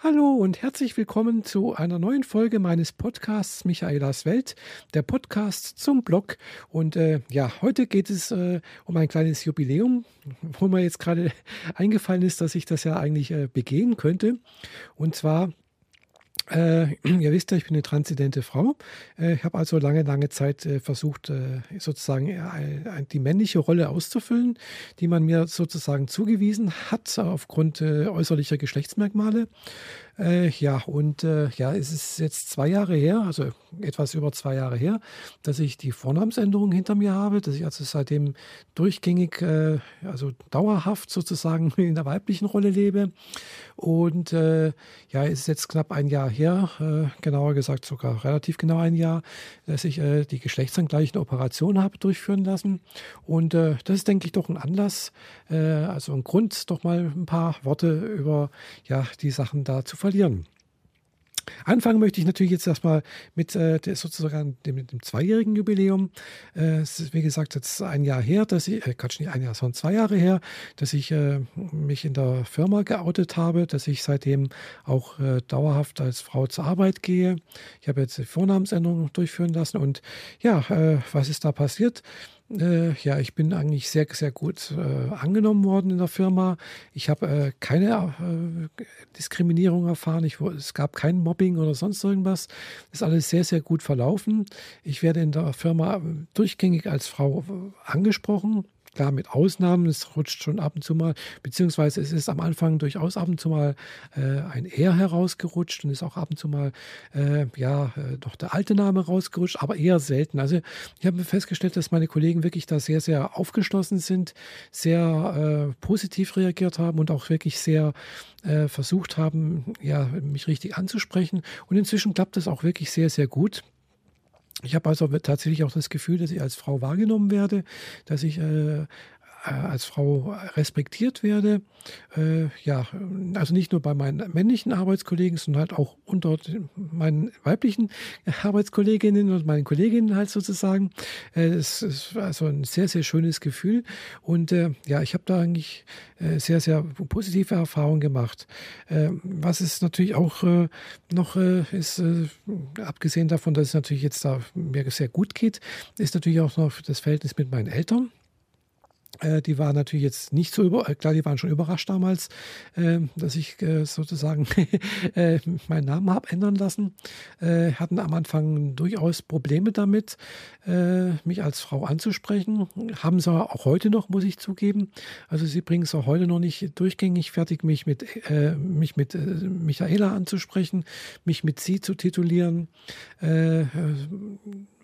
Hallo und herzlich willkommen zu einer neuen Folge meines Podcasts Michaelas Welt, der Podcast zum Blog. Und äh, ja, heute geht es äh, um ein kleines Jubiläum, wo mir jetzt gerade eingefallen ist, dass ich das ja eigentlich äh, begehen könnte. Und zwar äh, ihr wisst ja, ich bin eine transidente Frau. Äh, ich habe also lange, lange Zeit äh, versucht, äh, sozusagen äh, die männliche Rolle auszufüllen, die man mir sozusagen zugewiesen hat aufgrund äh, äußerlicher Geschlechtsmerkmale. Äh, ja, und äh, ja, es ist jetzt zwei Jahre her, also etwas über zwei Jahre her, dass ich die Vornamensänderung hinter mir habe, dass ich also seitdem durchgängig, äh, also dauerhaft sozusagen in der weiblichen Rolle lebe. Und äh, ja, es ist jetzt knapp ein Jahr her, äh, genauer gesagt sogar relativ genau ein Jahr, dass ich äh, die geschlechtsangleichende Operation habe durchführen lassen. Und das ist, denke ich, doch ein Anlass, also ein Grund, doch mal ein paar Worte über ja, die Sachen da zu verlieren verlieren. Anfangen möchte ich natürlich jetzt erstmal mit äh, sozusagen dem, dem zweijährigen Jubiläum. Äh, es ist wie gesagt jetzt ein Jahr her, dass ich, äh, Quatsch, nicht ein Jahr, sondern zwei Jahre her, dass ich äh, mich in der Firma geoutet habe, dass ich seitdem auch äh, dauerhaft als Frau zur Arbeit gehe. Ich habe jetzt die Vornamensänderung durchführen lassen und ja, äh, was ist da passiert? Äh, ja, ich bin eigentlich sehr, sehr gut äh, angenommen worden in der Firma. Ich habe äh, keine äh, Diskriminierung erfahren. Ich, es gab kein Mobbing oder sonst irgendwas. ist alles sehr, sehr gut verlaufen. Ich werde in der Firma durchgängig als Frau äh, angesprochen. Klar, mit Ausnahmen, es rutscht schon ab und zu mal, beziehungsweise es ist am Anfang durchaus ab und zu mal äh, ein Er herausgerutscht und ist auch ab und zu mal, äh, ja, äh, doch der alte Name rausgerutscht, aber eher selten. Also ich habe festgestellt, dass meine Kollegen wirklich da sehr, sehr aufgeschlossen sind, sehr äh, positiv reagiert haben und auch wirklich sehr äh, versucht haben, ja, mich richtig anzusprechen. Und inzwischen klappt das auch wirklich sehr, sehr gut. Ich habe also tatsächlich auch das Gefühl, dass ich als Frau wahrgenommen werde, dass ich äh, als Frau respektiert werde. Äh, ja, also nicht nur bei meinen männlichen Arbeitskollegen, sondern halt auch unter meinen weiblichen Arbeitskolleginnen und meinen Kolleginnen halt sozusagen. Äh, es ist also ein sehr, sehr schönes Gefühl. Und äh, ja, ich habe da eigentlich äh, sehr, sehr positive Erfahrungen gemacht. Äh, was es natürlich auch noch ist, abgesehen davon, dass es natürlich jetzt da mir sehr gut geht, ist natürlich auch noch das Verhältnis mit meinen Eltern. Äh, die waren natürlich jetzt nicht so über, äh, klar, die waren schon überrascht damals, äh, dass ich äh, sozusagen meinen Namen habe ändern lassen. Hatten am Anfang durchaus Probleme damit, mich als Frau anzusprechen. Haben sie auch heute noch, muss ich zugeben. Also sie bringen es auch heute noch nicht durchgängig fertig, mich mit, mich mit Michaela anzusprechen, mich mit sie zu titulieren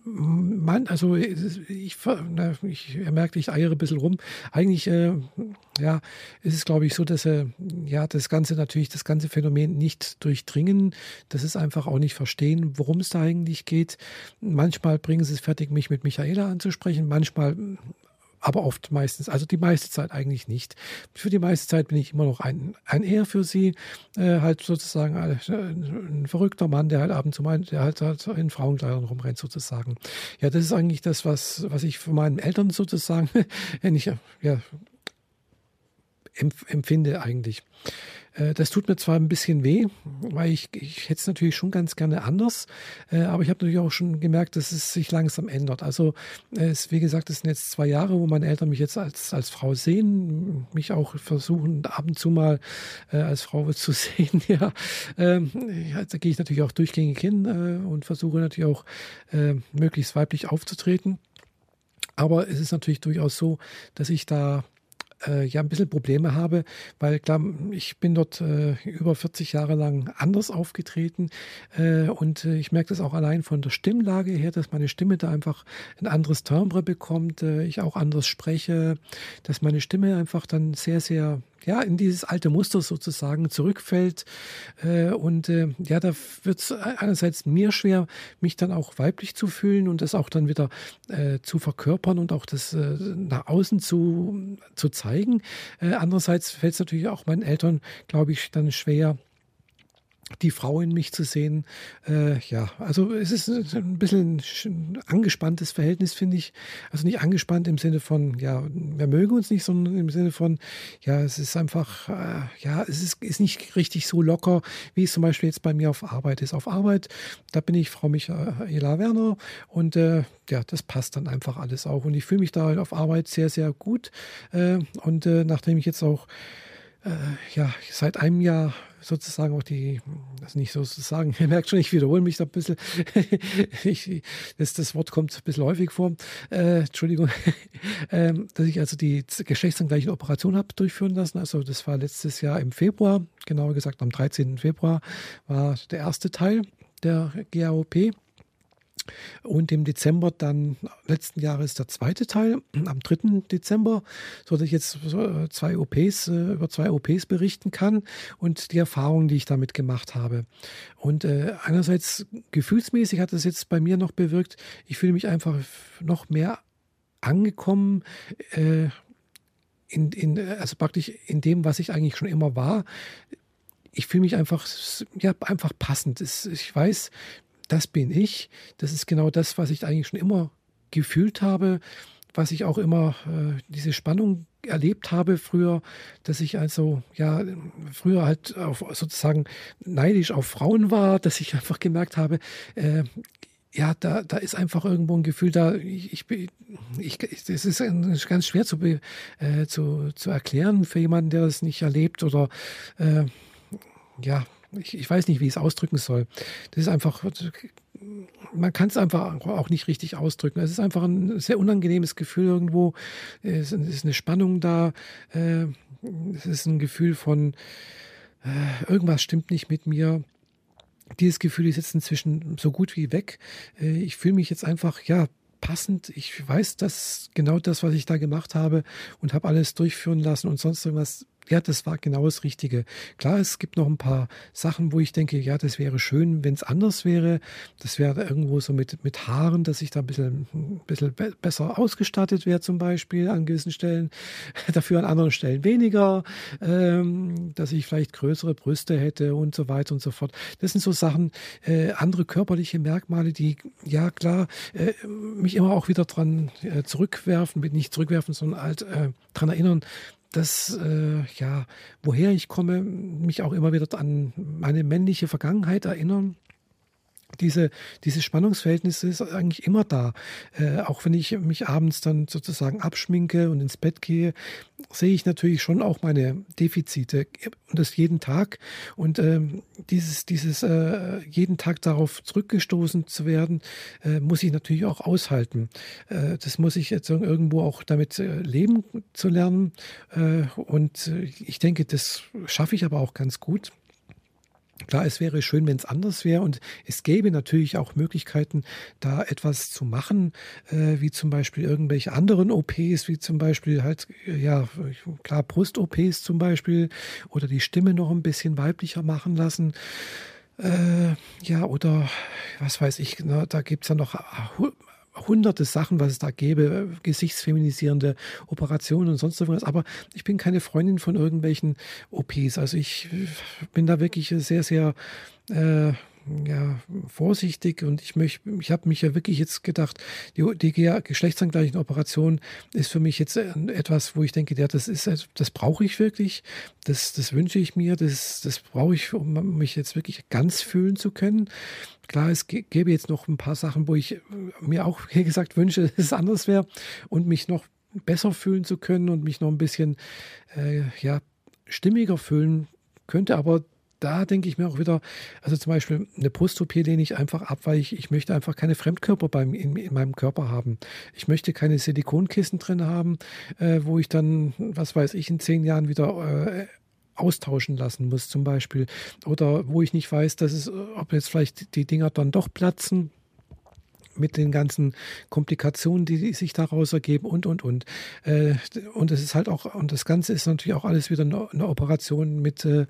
man, also ich, na, ich merke, ich eiere ein bisschen rum. Eigentlich, äh, ja, ist es, glaube ich, so, dass äh, ja das Ganze natürlich, das ganze Phänomen nicht durchdringen. Das ist einfach auch nicht verstehen, worum es da eigentlich geht. Manchmal bringen sie es fertig, mich mit Michaela anzusprechen. Manchmal aber oft meistens, also die meiste Zeit eigentlich nicht. Für die meiste Zeit bin ich immer noch ein, ein Ehr für sie, äh, halt sozusagen ein, ein, verrückter Mann, der halt ab und zu meint, der halt, halt in Frauenkleidern rumrennt sozusagen. Ja, das ist eigentlich das, was, was ich von meinen Eltern sozusagen, nicht, ja, empfinde eigentlich. Äh, das tut mir zwar ein bisschen weh, weil ich, ich hätte es natürlich schon ganz gerne anders, äh, aber ich habe natürlich auch schon gemerkt, dass es sich langsam ändert. Also es, wie gesagt, es sind jetzt zwei Jahre, wo meine Eltern mich jetzt als, als Frau sehen, mich auch versuchen ab und zu mal äh, als Frau zu sehen. ja, ähm, da gehe ich natürlich auch durchgängig hin äh, und versuche natürlich auch äh, möglichst weiblich aufzutreten. Aber es ist natürlich durchaus so, dass ich da äh, ja ein bisschen Probleme habe, weil klar, ich bin dort äh, über 40 Jahre lang anders aufgetreten äh, und äh, ich merke das auch allein von der Stimmlage her, dass meine Stimme da einfach ein anderes Timbre bekommt, äh, ich auch anders spreche, dass meine Stimme einfach dann sehr, sehr ja, in dieses alte Muster sozusagen zurückfällt. Äh, und äh, ja, da wird es einerseits mir schwer, mich dann auch weiblich zu fühlen und das auch dann wieder äh, zu verkörpern und auch das äh, nach außen zu, zu zeigen. Äh, andererseits fällt es natürlich auch meinen Eltern, glaube ich, dann schwer, die Frau in mich zu sehen. Äh, ja, also es ist ein bisschen ein angespanntes Verhältnis, finde ich. Also nicht angespannt im Sinne von, ja, wir mögen uns nicht, sondern im Sinne von, ja, es ist einfach, äh, ja, es ist, ist nicht richtig so locker, wie es zum Beispiel jetzt bei mir auf Arbeit ist. Auf Arbeit, da bin ich Frau Michaela Werner und äh, ja, das passt dann einfach alles auch. Und ich fühle mich da auf Arbeit sehr, sehr gut. Äh, und äh, nachdem ich jetzt auch äh, ja, seit einem Jahr sozusagen auch die, das nicht sozusagen, ihr merkt schon, ich wiederhole mich da ein bisschen, ich, das, das Wort kommt ein bisschen häufig vor, äh, Entschuldigung, ähm, dass ich also die geschlechtsangleichen Operation habe durchführen lassen. Also das war letztes Jahr im Februar, genauer gesagt am 13. Februar war der erste Teil der GAOP. Und im Dezember dann letzten Jahres der zweite Teil, am 3. Dezember, so dass ich jetzt zwei OPs, äh, über zwei OPs berichten kann und die Erfahrungen, die ich damit gemacht habe. Und äh, einerseits gefühlsmäßig hat es jetzt bei mir noch bewirkt, ich fühle mich einfach noch mehr angekommen, äh, in, in, also praktisch in dem, was ich eigentlich schon immer war ich fühle mich einfach, ja, einfach passend. Ich weiß, das bin ich. Das ist genau das, was ich eigentlich schon immer gefühlt habe, was ich auch immer, äh, diese Spannung erlebt habe früher, dass ich also ja früher halt auf, sozusagen neidisch auf Frauen war, dass ich einfach gemerkt habe, äh, ja, da, da ist einfach irgendwo ein Gefühl da, ich, ich, ich das ist ganz schwer zu, äh, zu, zu erklären für jemanden, der das nicht erlebt oder äh, ja, ich, ich weiß nicht, wie ich es ausdrücken soll. Das ist einfach, man kann es einfach auch nicht richtig ausdrücken. Es ist einfach ein sehr unangenehmes Gefühl irgendwo. Es ist eine Spannung da. Äh, es ist ein Gefühl von, äh, irgendwas stimmt nicht mit mir. Dieses Gefühl ist jetzt inzwischen so gut wie weg. Äh, ich fühle mich jetzt einfach, ja, passend. Ich weiß, dass genau das, was ich da gemacht habe und habe alles durchführen lassen und sonst irgendwas ja, das war genau das Richtige. Klar, es gibt noch ein paar Sachen, wo ich denke, ja, das wäre schön, wenn es anders wäre. Das wäre irgendwo so mit, mit Haaren, dass ich da ein bisschen, ein bisschen be besser ausgestattet wäre, zum Beispiel an gewissen Stellen. Dafür an anderen Stellen weniger. Ähm, dass ich vielleicht größere Brüste hätte und so weiter und so fort. Das sind so Sachen, äh, andere körperliche Merkmale, die, ja, klar, äh, mich immer auch wieder dran äh, zurückwerfen, nicht zurückwerfen, sondern halt äh, dran erinnern, dass, äh, ja, woher ich komme, mich auch immer wieder an meine männliche Vergangenheit erinnern diese, dieses Spannungsverhältnis ist eigentlich immer da. Äh, auch wenn ich mich abends dann sozusagen abschminke und ins Bett gehe, sehe ich natürlich schon auch meine Defizite und das jeden Tag. Und ähm, dieses, dieses äh, jeden Tag darauf zurückgestoßen zu werden, äh, muss ich natürlich auch aushalten. Äh, das muss ich jetzt irgendwo auch damit äh, leben zu lernen. Äh, und ich denke, das schaffe ich aber auch ganz gut. Klar, es wäre schön, wenn es anders wäre und es gäbe natürlich auch Möglichkeiten, da etwas zu machen, äh, wie zum Beispiel irgendwelche anderen OPs, wie zum Beispiel halt, ja, klar, Brust-OPs zum Beispiel oder die Stimme noch ein bisschen weiblicher machen lassen. Äh, ja, oder was weiß ich, na, da gibt es ja noch hunderte Sachen, was es da gäbe, gesichtsfeminisierende Operationen und sonst irgendwas. Aber ich bin keine Freundin von irgendwelchen OPs. Also ich bin da wirklich sehr, sehr äh, ja, vorsichtig und ich möchte, ich habe mich ja wirklich jetzt gedacht, die, die geschlechtsangleichen Operation ist für mich jetzt etwas, wo ich denke, ja, das ist, das brauche ich wirklich, das, das wünsche ich mir, das, das brauche ich, um mich jetzt wirklich ganz fühlen zu können. Klar, es gäbe jetzt noch ein paar Sachen, wo ich mir auch, wie gesagt, wünsche, dass es anders wäre und mich noch besser fühlen zu können und mich noch ein bisschen, äh, ja, stimmiger fühlen könnte, aber da denke ich mir auch wieder, also zum Beispiel eine Brust-OP lehne ich einfach ab, weil ich, ich möchte einfach keine Fremdkörper beim, in, in meinem Körper haben. Ich möchte keine Silikonkissen drin haben, äh, wo ich dann, was weiß ich, in zehn Jahren wieder äh, austauschen lassen muss zum Beispiel. Oder wo ich nicht weiß, dass es, ob jetzt vielleicht die Dinger dann doch platzen mit den ganzen Komplikationen, die sich daraus ergeben und, und, und. Äh, und es ist halt auch, und das Ganze ist natürlich auch alles wieder eine Operation mit, äh,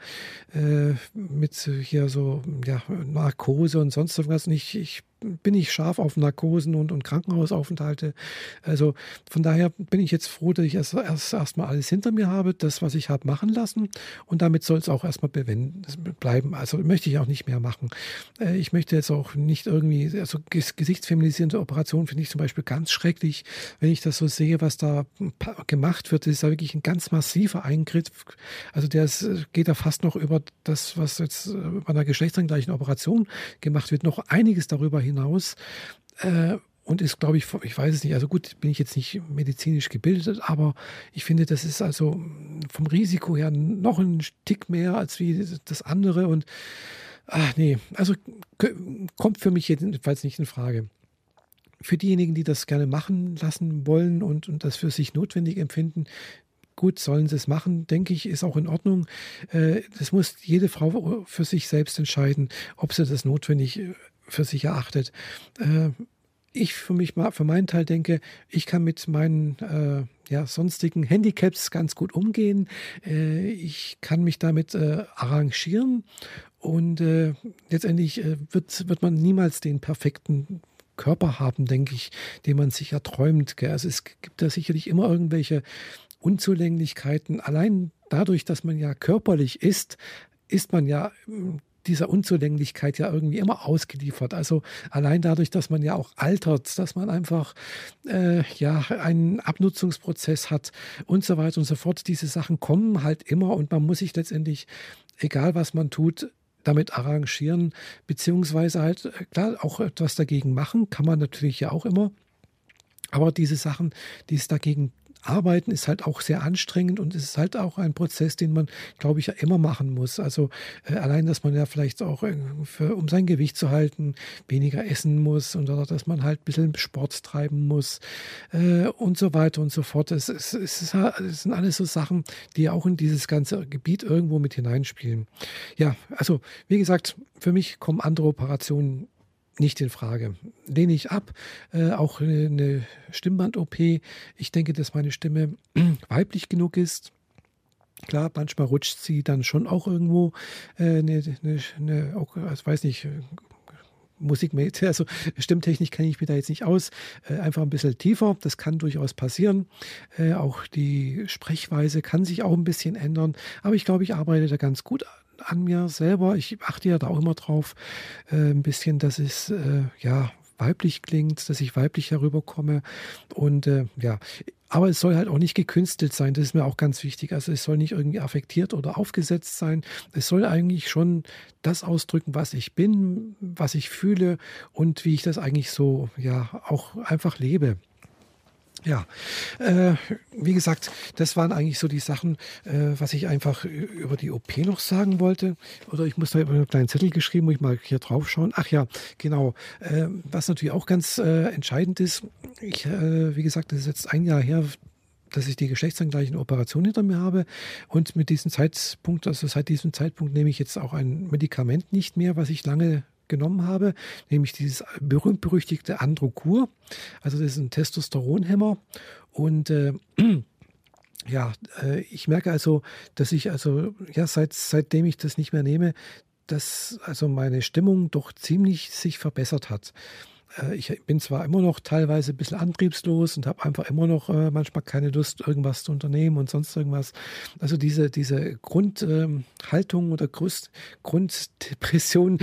äh, mit hier so, ja, Narkose und sonst irgendwas. Und ich, ich bin ich scharf auf Narkosen und, und Krankenhausaufenthalte. Also von daher bin ich jetzt froh, dass ich erst, erst erstmal alles hinter mir habe, das, was ich habe machen lassen. Und damit soll es auch erstmal bleiben. Also möchte ich auch nicht mehr machen. Äh, ich möchte jetzt auch nicht irgendwie, also gesichtsfeminisierende Operationen finde ich zum Beispiel ganz schrecklich, wenn ich das so sehe, was da gemacht wird. Das ist ja wirklich ein ganz massiver Eingriff. Also der ist, geht da fast noch über das, was jetzt bei einer geschlechtsangleichen Operation gemacht wird, noch einiges darüber hinaus. Äh, und ist, glaube ich, ich weiß es nicht, also gut, bin ich jetzt nicht medizinisch gebildet, aber ich finde, das ist also vom Risiko her noch ein Tick mehr als wie das andere und ach nee, also kommt für mich jedenfalls nicht in Frage. Für diejenigen, die das gerne machen lassen wollen und, und das für sich notwendig empfinden, gut, sollen sie es machen, denke ich, ist auch in Ordnung. Äh, das muss jede Frau für sich selbst entscheiden, ob sie das notwendig äh, für sich erachtet. Äh, ich für mich mal, für meinen Teil denke, ich kann mit meinen äh, ja, sonstigen Handicaps ganz gut umgehen. Äh, ich kann mich damit arrangieren und letztendlich wird, wird man niemals den perfekten Körper haben, denke ich, den man sich erträumt. Gell? Also es gibt da sicherlich immer irgendwelche Unzulänglichkeiten. Allein dadurch, dass man ja körperlich ist, ist man ja hm, dieser Unzulänglichkeit ja irgendwie immer ausgeliefert. Also allein dadurch, dass man ja auch altert, dass man einfach äh, ja einen Abnutzungsprozess hat und so weiter und so fort. Diese Sachen kommen halt immer und man muss sich letztendlich, egal was man tut, damit arrangieren, beziehungsweise halt, äh, klar, auch etwas dagegen machen, kann man natürlich ja auch immer. Aber diese Sachen, die es dagegen Arbeiten ist halt auch sehr anstrengend und es ist halt auch ein Prozess, den man, glaube ich, ja immer machen muss. Also äh, allein, dass man ja vielleicht auch, äh, für, um sein Gewicht zu halten, weniger essen muss und oder dass man halt ein bisschen Sport treiben muss äh, und so weiter und so fort. Es, es, es, ist, es sind alles so Sachen, die auch in dieses ganze Gebiet irgendwo mit hineinspielen. Ja, also wie gesagt, für mich kommen andere Operationen nicht in Frage. Lehne ich ab. Äh, auch eine Stimmband-OP. Ich denke, dass meine Stimme weiblich genug ist. Klar, manchmal rutscht sie dann schon auch irgendwo äh, eine, eine, eine auch, ich weiß nicht, Musikmäßig, also Stimmtechnik kenne ich mir da jetzt nicht aus, äh, einfach ein bisschen tiefer, das kann durchaus passieren. Äh, auch die Sprechweise kann sich auch ein bisschen ändern, aber ich glaube, ich arbeite da ganz gut an mir selber. Ich achte ja da auch immer drauf, äh, ein bisschen, dass es äh, ja weiblich klingt, dass ich weiblich herüberkomme. Und äh, ja, aber es soll halt auch nicht gekünstelt sein. Das ist mir auch ganz wichtig. Also es soll nicht irgendwie affektiert oder aufgesetzt sein. Es soll eigentlich schon das ausdrücken, was ich bin, was ich fühle und wie ich das eigentlich so ja auch einfach lebe. Ja, äh, wie gesagt, das waren eigentlich so die Sachen, äh, was ich einfach über die OP noch sagen wollte. Oder ich muss da über einen kleinen Zettel geschrieben, muss ich mal hier drauf schauen. Ach ja, genau. Äh, was natürlich auch ganz äh, entscheidend ist, ich, äh, wie gesagt, das ist jetzt ein Jahr her, dass ich die geschlechtsangleichen Operation hinter mir habe. Und mit diesem Zeitpunkt, also seit diesem Zeitpunkt nehme ich jetzt auch ein Medikament nicht mehr, was ich lange genommen habe, nämlich dieses berühmt-berüchtigte Androkur. Also das ist ein Testosteronhemmer und äh, ja, äh, ich merke also, dass ich also ja seit seitdem ich das nicht mehr nehme, dass also meine Stimmung doch ziemlich sich verbessert hat. Äh, ich bin zwar immer noch teilweise ein bisschen antriebslos und habe einfach immer noch äh, manchmal keine Lust, irgendwas zu unternehmen und sonst irgendwas. Also diese, diese Grundhaltung ähm, oder Grund, Grunddepression,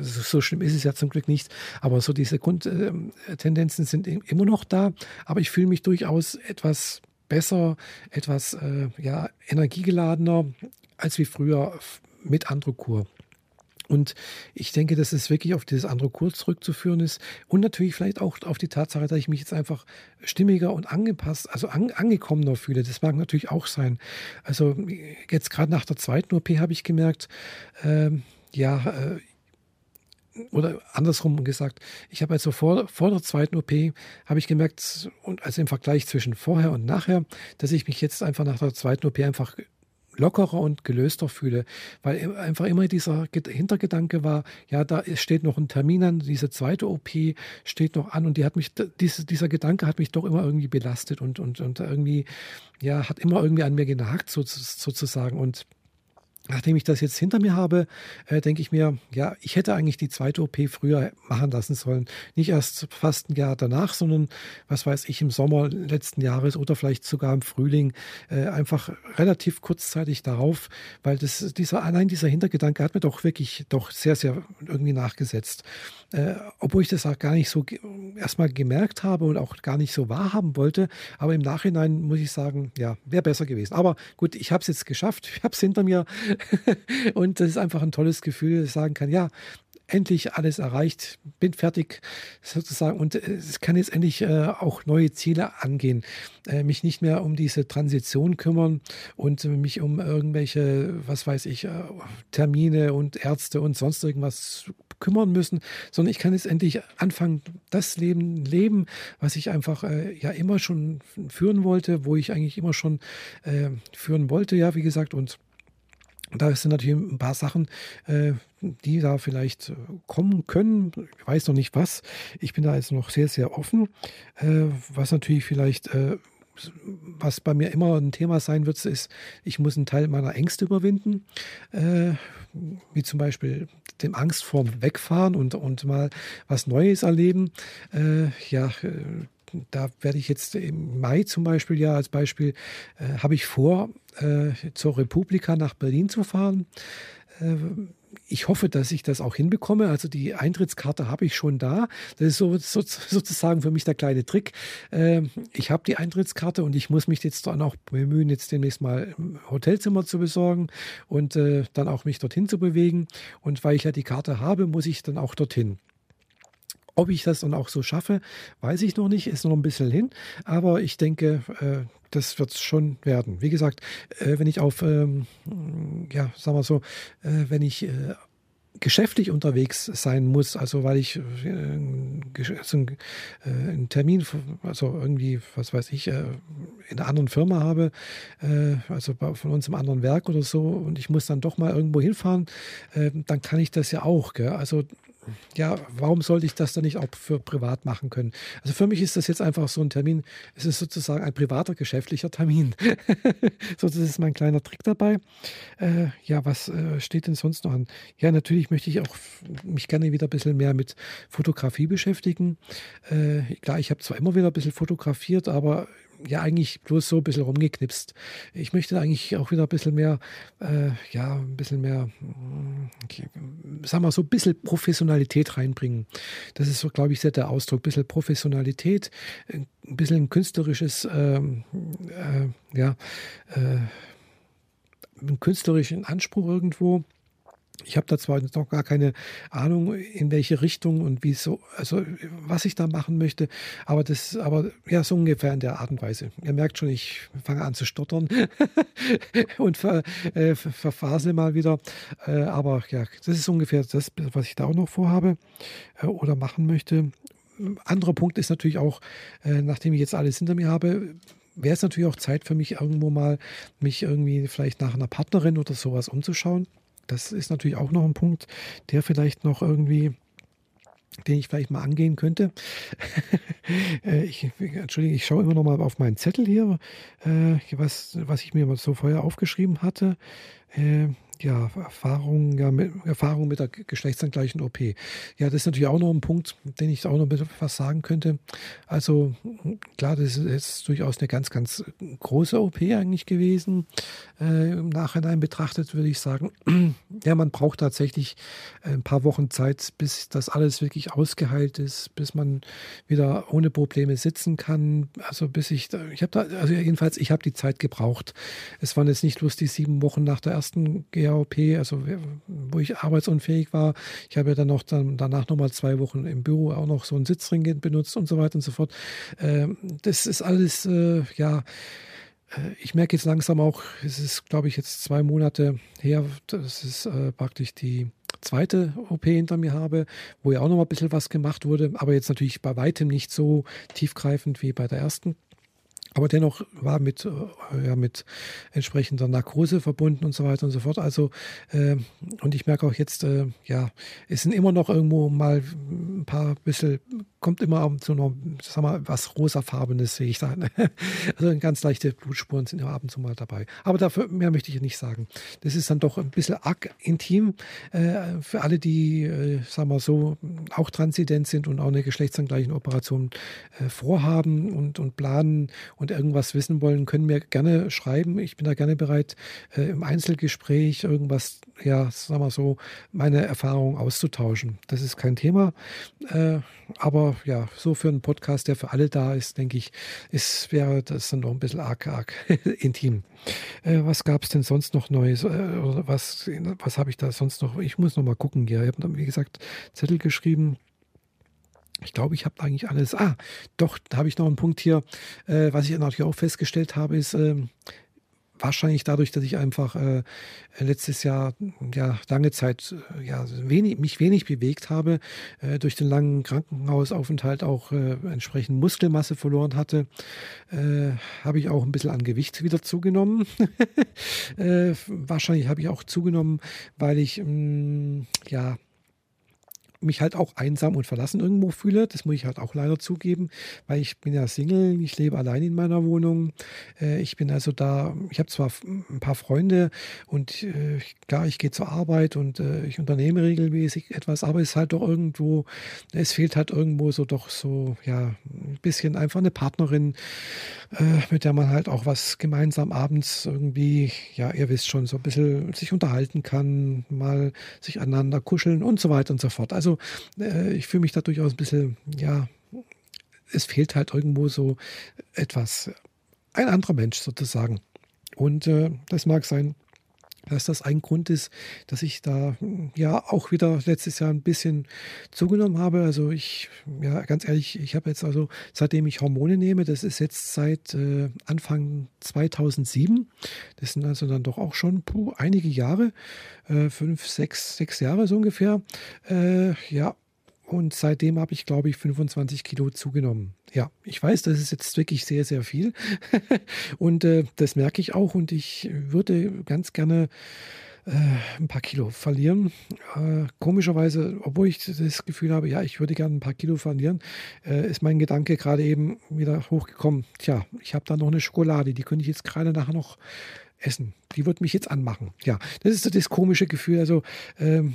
so schlimm ist es ja zum Glück nicht, aber so diese Grundtendenzen sind immer noch da, aber ich fühle mich durchaus etwas besser, etwas äh, ja, energiegeladener als wie früher mit Androkur. Und ich denke, dass es wirklich auf dieses andere Kurs zurückzuführen ist und natürlich vielleicht auch auf die Tatsache, dass ich mich jetzt einfach stimmiger und angepasst, also an, angekommener fühle. Das mag natürlich auch sein. Also jetzt gerade nach der zweiten OP habe ich gemerkt, ähm, ja, äh, oder andersrum gesagt, ich habe also vor, vor der zweiten OP, habe ich gemerkt, und also im Vergleich zwischen vorher und nachher, dass ich mich jetzt einfach nach der zweiten OP einfach lockerer und gelöster fühle, weil einfach immer dieser Hintergedanke war, ja, da steht noch ein Termin an, diese zweite OP steht noch an und die hat mich, diese, dieser Gedanke hat mich doch immer irgendwie belastet und, und, und irgendwie, ja, hat immer irgendwie an mir genagt sozusagen und Nachdem ich das jetzt hinter mir habe, äh, denke ich mir, ja, ich hätte eigentlich die zweite OP früher machen lassen sollen. Nicht erst fast ein Jahr danach, sondern, was weiß ich, im Sommer letzten Jahres oder vielleicht sogar im Frühling, äh, einfach relativ kurzzeitig darauf, weil das, dieser, allein dieser Hintergedanke hat mir doch wirklich doch sehr, sehr irgendwie nachgesetzt. Äh, obwohl ich das auch gar nicht so erstmal gemerkt habe und auch gar nicht so wahrhaben wollte. Aber im Nachhinein muss ich sagen, ja, wäre besser gewesen. Aber gut, ich habe es jetzt geschafft, ich habe es hinter mir. und das ist einfach ein tolles Gefühl, dass ich sagen kann, ja, endlich alles erreicht, bin fertig sozusagen und es kann jetzt endlich äh, auch neue Ziele angehen. Äh, mich nicht mehr um diese Transition kümmern und mich um irgendwelche, was weiß ich, äh, Termine und Ärzte und sonst irgendwas kümmern müssen, sondern ich kann jetzt endlich anfangen, das Leben leben, was ich einfach äh, ja immer schon führen wollte, wo ich eigentlich immer schon äh, führen wollte, ja, wie gesagt, und da sind natürlich ein paar Sachen, äh, die da vielleicht äh, kommen können. Ich weiß noch nicht was. Ich bin da jetzt noch sehr, sehr offen. Äh, was natürlich vielleicht, was bei mir immer ein Thema sein wird, ist, ich muss einen Teil meiner Ängste überwinden. Wie zum Beispiel dem Angst vorm Wegfahren und, und mal was Neues erleben. Ja, da werde ich jetzt im Mai zum Beispiel ja als Beispiel, äh, habe ich vor, äh, zur Republika nach Berlin zu fahren. Äh, ich hoffe, dass ich das auch hinbekomme. Also die Eintrittskarte habe ich schon da. Das ist so, so, sozusagen für mich der kleine Trick. Äh, ich habe die Eintrittskarte und ich muss mich jetzt dann auch bemühen, jetzt demnächst mal ein Hotelzimmer zu besorgen und äh, dann auch mich dorthin zu bewegen. Und weil ich ja die Karte habe, muss ich dann auch dorthin. Ob ich das dann auch so schaffe, weiß ich noch nicht, ist noch ein bisschen hin. Aber ich denke, äh, das wird es schon werden. Wie gesagt, äh, wenn ich auf, ähm, ja, sagen wir so, äh, wenn ich äh, geschäftlich unterwegs sein muss, also weil ich äh, einen, äh, einen, Termin, also irgendwie, was weiß ich, äh, in einer anderen Firma habe, äh, also bei, von uns im anderen Werk oder so, und ich muss dann doch mal irgendwo hinfahren, äh, dann kann ich das ja auch. Gell? Also ja, warum sollte ich das dann nicht auch für privat machen können? Also für mich ist das jetzt einfach so ein Termin, es ist sozusagen ein privater, geschäftlicher Termin. so, das ist mein kleiner Trick dabei. Äh, ja, was äh, steht denn sonst noch an? Ja, natürlich möchte ich auch mich gerne wieder ein bisschen mehr mit Fotografie beschäftigen. Äh, klar, ich habe zwar immer wieder ein bisschen fotografiert, aber ja eigentlich bloß so ein bisschen rumgeknipst. Ich möchte eigentlich auch wieder ein bisschen mehr, äh, ja, ein bisschen mehr, okay, sagen wir so, ein bisschen Professionalität reinbringen. Das ist so, glaube ich, sehr der Ausdruck. Ein bisschen Professionalität, ein bisschen künstlerisches, ähm, äh, ja, äh, einen künstlerischen Anspruch irgendwo. Ich habe da zwar noch gar keine Ahnung, in welche Richtung und wie so, also was ich da machen möchte, aber das, aber ja, so ungefähr in der Art und Weise. Ihr merkt schon, ich fange an zu stottern und ver, äh, verfasel mal wieder. Äh, aber ja, das ist ungefähr das, was ich da auch noch vorhabe äh, oder machen möchte. Anderer Punkt ist natürlich auch, äh, nachdem ich jetzt alles hinter mir habe, wäre es natürlich auch Zeit für mich irgendwo mal, mich irgendwie vielleicht nach einer Partnerin oder sowas umzuschauen. Das ist natürlich auch noch ein Punkt, der vielleicht noch irgendwie den ich vielleicht mal angehen könnte. Äh, ich, Entschuldigung, ich schaue immer noch mal auf meinen Zettel hier, äh, was, was ich mir so vorher aufgeschrieben hatte. Ja, Erfahrung, ja, mit, Erfahrung mit der geschlechtsangleichen OP. Ja, das ist natürlich auch noch ein Punkt, den ich auch noch was sagen könnte. Also klar, das ist jetzt durchaus eine ganz, ganz große OP eigentlich gewesen. Äh, Im Nachhinein betrachtet würde ich sagen, ja, man braucht tatsächlich ein paar Wochen Zeit, bis das alles wirklich ausgeheilt ist, bis man wieder ohne Probleme sitzen kann. Also bis ich, ich habe da, also jedenfalls, ich habe die Zeit gebraucht. Es waren jetzt nicht bloß die sieben Wochen nach der ersten GA OP, also wo ich arbeitsunfähig war. Ich habe ja dann noch dann, danach nochmal zwei Wochen im Büro auch noch so einen Sitzring benutzt und so weiter und so fort. Ähm, das ist alles, äh, ja, äh, ich merke jetzt langsam auch, es ist, glaube ich, jetzt zwei Monate her, das ist äh, praktisch die zweite OP hinter mir habe, wo ja auch noch mal ein bisschen was gemacht wurde, aber jetzt natürlich bei weitem nicht so tiefgreifend wie bei der ersten. Aber dennoch war mit, äh, ja, mit entsprechender Narkose verbunden und so weiter und so fort. Also, äh, und ich merke auch jetzt, äh, ja, es sind immer noch irgendwo mal ein paar bisschen kommt immer zu noch, sag mal, was rosafarbenes sehe ich da. Also ganz leichte Blutspuren sind immer ab und zu mal dabei. Aber dafür mehr möchte ich nicht sagen. Das ist dann doch ein bisschen arg intim äh, für alle, die, äh, sagen wir so, auch transident sind und auch eine geschlechtsangleichen Operation äh, vorhaben und, und planen und irgendwas wissen wollen, können mir gerne schreiben. Ich bin da gerne bereit, im Einzelgespräch irgendwas, ja, sagen wir so, meine Erfahrungen auszutauschen. Das ist kein Thema. Äh, ja, so für einen Podcast, der für alle da ist, denke ich, ist, wäre das dann noch ein bisschen arg, arg intim. Äh, was gab es denn sonst noch Neues? Äh, oder was, was habe ich da sonst noch? Ich muss noch mal gucken hier. Ich habe dann, wie gesagt, Zettel geschrieben. Ich glaube, ich habe eigentlich alles. Ah, doch, da habe ich noch einen Punkt hier. Äh, was ich natürlich auch festgestellt habe, ist, ähm, wahrscheinlich dadurch, dass ich einfach äh, letztes Jahr ja lange Zeit äh, ja wenig, mich wenig bewegt habe, äh, durch den langen Krankenhausaufenthalt auch äh, entsprechend Muskelmasse verloren hatte, äh, habe ich auch ein bisschen an Gewicht wieder zugenommen. Äh, wahrscheinlich habe ich auch zugenommen, weil ich mh, mm, ja mich halt auch einsam und verlassen irgendwo fühle. Das muss ich halt auch leider zugeben, weil ich bin ja Single, ich lebe allein in meiner Wohnung. Äh, ich bin also da, ich habe zwar ein paar Freunde und äh, klar, ich gehe zur Arbeit und äh, ich unternehme regelmäßig etwas, aber es ist halt doch irgendwo, es fehlt halt irgendwo so doch so, ja, bisschen einfach eine Partnerin, mit der man halt auch was gemeinsam abends irgendwie, ja, ihr wisst schon, so ein bisschen sich unterhalten kann, mal sich aneinander kuscheln und so weiter und so fort. Also äh, ich fühle mich da durchaus ein bisschen, ja, es fehlt halt irgendwo so etwas, ein anderer Mensch sozusagen. Und äh, das mag sein, dass das ein Grund ist, dass ich da ja auch wieder letztes Jahr ein bisschen zugenommen habe. Also ich, ja, ganz ehrlich, ich habe jetzt also, seitdem ich Hormone nehme, das ist jetzt seit äh, Anfang 2007. Das sind also dann doch auch schon puh, einige Jahre, äh, fünf, sechs, sechs Jahre so ungefähr. Äh, ja, und seitdem habe ich, glaube ich, 25 Kilo zugenommen. Ja, ich weiß, das ist jetzt wirklich sehr, sehr viel. und äh, das merke ich auch. Und ich würde ganz gerne äh, ein paar Kilo verlieren. Äh, komischerweise, obwohl ich das Gefühl habe, ja, ich würde gerne ein paar Kilo verlieren, äh, ist mein Gedanke gerade eben wieder hochgekommen. Tja, ich habe da noch eine Schokolade, die könnte ich jetzt gerade nachher noch essen. Die wird mich jetzt anmachen. Ja, das ist das komische Gefühl. Also, ähm,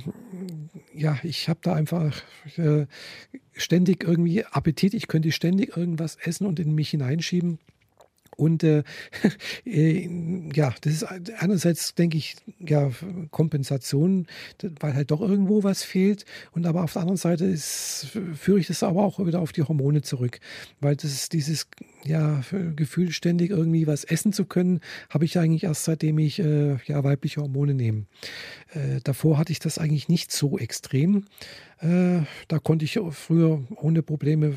ja, ich habe da einfach äh, ständig irgendwie Appetit. Ich könnte ständig irgendwas essen und in mich hineinschieben. Und äh, äh, ja, das ist einerseits, denke ich, ja, Kompensation, weil halt doch irgendwo was fehlt. Und aber auf der anderen Seite ist, führe ich das aber auch wieder auf die Hormone zurück. Weil das ist dieses ja, Gefühl, ständig irgendwie was essen zu können, habe ich eigentlich erst seitdem ich äh, ja, weibliche Hormone nehme. Äh, davor hatte ich das eigentlich nicht so extrem. Äh, da konnte ich früher ohne Probleme,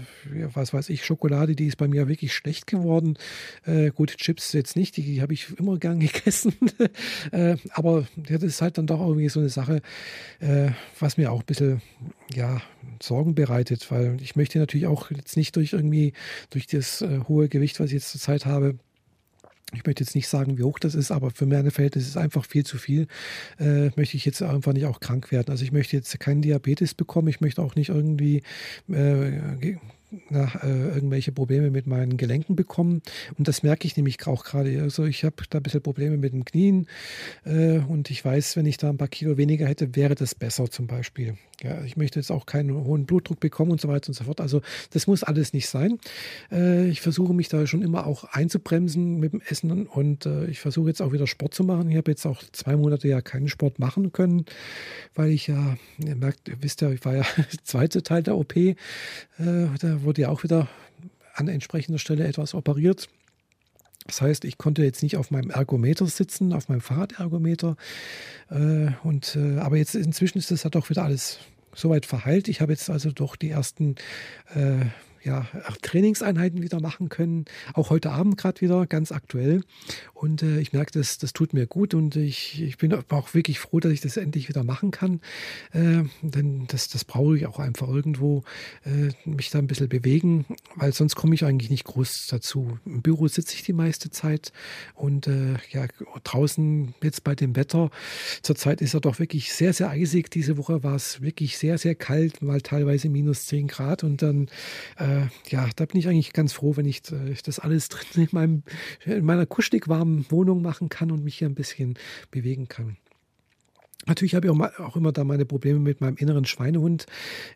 was weiß ich, Schokolade, die ist bei mir wirklich schlecht geworden. Äh, gut, Chips jetzt nicht, die habe ich immer gern gegessen. äh, aber das ist halt dann doch irgendwie so eine Sache, äh, was mir auch ein bisschen ja, Sorgen bereitet, weil ich möchte natürlich auch jetzt nicht durch irgendwie, durch das äh, hohe Gewicht, was ich jetzt zurzeit habe, ich möchte jetzt nicht sagen, wie hoch das ist, aber für meine Verhältnisse ist es einfach viel zu viel. Äh, möchte ich jetzt einfach nicht auch krank werden. Also ich möchte jetzt keinen Diabetes bekommen. Ich möchte auch nicht irgendwie äh, na, äh, irgendwelche Probleme mit meinen Gelenken bekommen. Und das merke ich nämlich auch gerade. Also ich habe da ein bisschen Probleme mit den Knien. Äh, und ich weiß, wenn ich da ein paar Kilo weniger hätte, wäre das besser zum Beispiel. Ja, ich möchte jetzt auch keinen hohen Blutdruck bekommen und so weiter und so fort. Also das muss alles nicht sein. Äh, ich versuche mich da schon immer auch einzubremsen mit dem Essen und äh, ich versuche jetzt auch wieder Sport zu machen. Ich habe jetzt auch zwei Monate ja keinen Sport machen können, weil ich ja, ihr merkt, wisst ja, ich war ja der zweite Teil der OP. Äh, da wurde ja auch wieder an entsprechender Stelle etwas operiert. Das heißt, ich konnte jetzt nicht auf meinem Ergometer sitzen, auf meinem Fahrradergometer. Äh, und, äh, aber jetzt inzwischen ist das ja doch wieder alles soweit verheilt. Ich habe jetzt also doch die ersten äh, ja, Trainingseinheiten wieder machen können. Auch heute Abend gerade wieder, ganz aktuell. Und äh, ich merke, das, das tut mir gut und ich, ich bin auch wirklich froh, dass ich das endlich wieder machen kann. Äh, denn das, das brauche ich auch einfach irgendwo, äh, mich da ein bisschen bewegen, weil sonst komme ich eigentlich nicht groß dazu. Im Büro sitze ich die meiste Zeit und äh, ja, draußen jetzt bei dem Wetter, zurzeit ist er doch wirklich sehr, sehr eisig. Diese Woche war es wirklich sehr, sehr kalt, mal teilweise minus 10 Grad und dann, äh, ja, da bin ich eigentlich ganz froh, wenn ich äh, das alles drin in, meinem, in meiner kuschelig warmen Wohnung machen kann und mich hier ein bisschen bewegen kann. Natürlich habe ich auch, immer da meine Probleme mit meinem inneren Schweinehund.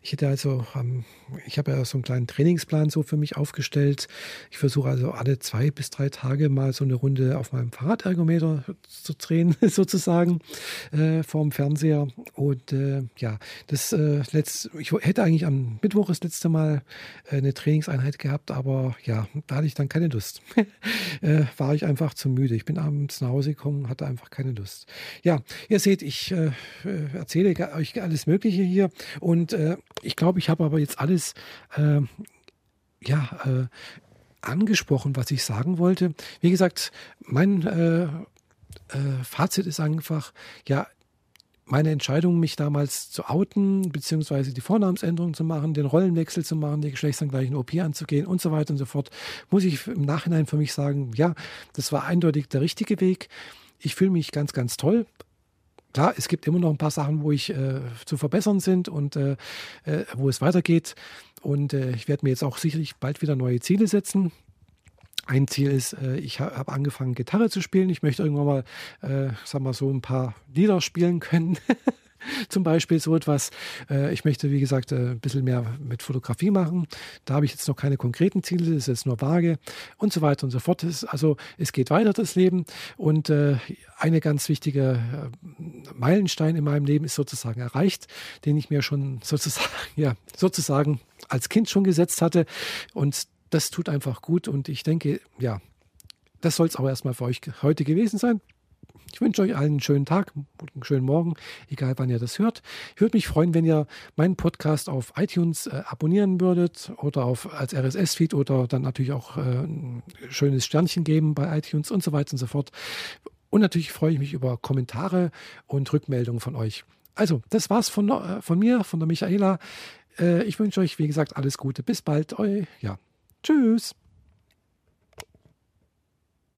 Ich hätte also, ähm, ich habe ja so einen kleinen Trainingsplan so für mich aufgestellt. Ich versuche also alle zwei bis drei Tage mal so eine Runde auf meinem Fahrradergometer zu drehen, sozusagen, äh, vorm Fernseher. Und äh, ja, das äh, letzt, ich hätte eigentlich am Mittwoch das letzte Mal äh, eine Trainingseinheit gehabt, aber ja, da hatte ich dann keine Lust. äh, war ich einfach zu müde. Ich bin abends nach Hause gekommen, hatte einfach keine Lust. Ja, ihr seht, ich äh, erzähle euch alles Mögliche hier und äh, ich glaube, ich habe aber jetzt alles äh, ja, angesprochen, was ich sagen wollte. Wie gesagt, mein äh, äh, Fazit ist einfach, ja, meine Entscheidung, mich damals zu outen, beziehungsweise die Vornamensänderung zu machen, den Rollenwechsel zu machen, die geschlechtsangleichen OP anzugehen und so weiter und so fort, muss ich im Nachhinein für mich sagen, ja, das war eindeutig der richtige Weg. Ich fühle mich ganz, ganz toll. Klar, es gibt immer noch ein paar Sachen, wo ich äh, zu verbessern sind und äh, äh, wo es weitergeht. Und äh, ich werde mir jetzt auch sicherlich bald wieder neue Ziele setzen. Ein Ziel ist, äh, ich habe angefangen, Gitarre zu spielen. Ich möchte irgendwann mal, äh, sag mal so, ein paar Lieder spielen können. zum Beispiel so etwas. Äh, ich möchte, wie gesagt, äh, ein bisschen mehr mit Fotografie machen. Da habe ich jetzt noch keine konkreten Ziele, das ist jetzt nur vage und so weiter und so fort. Also es geht weiter, das Leben. Und äh, eine ganz wichtige Meilenstein in meinem Leben ist sozusagen erreicht, den ich mir schon sozusagen, ja, sozusagen als Kind schon gesetzt hatte. Und das tut einfach gut. Und ich denke, ja, das soll es auch erstmal für euch heute gewesen sein. Ich wünsche euch allen einen schönen Tag, einen schönen Morgen, egal wann ihr das hört. Ich würde mich freuen, wenn ihr meinen Podcast auf iTunes äh, abonnieren würdet oder auf, als RSS-Feed oder dann natürlich auch äh, ein schönes Sternchen geben bei iTunes und so weiter und so fort. Und natürlich freue ich mich über Kommentare und Rückmeldungen von euch. Also, das war's von, äh, von mir, von der Michaela. Äh, ich wünsche euch, wie gesagt, alles Gute. Bis bald. Eu, ja. Tschüss.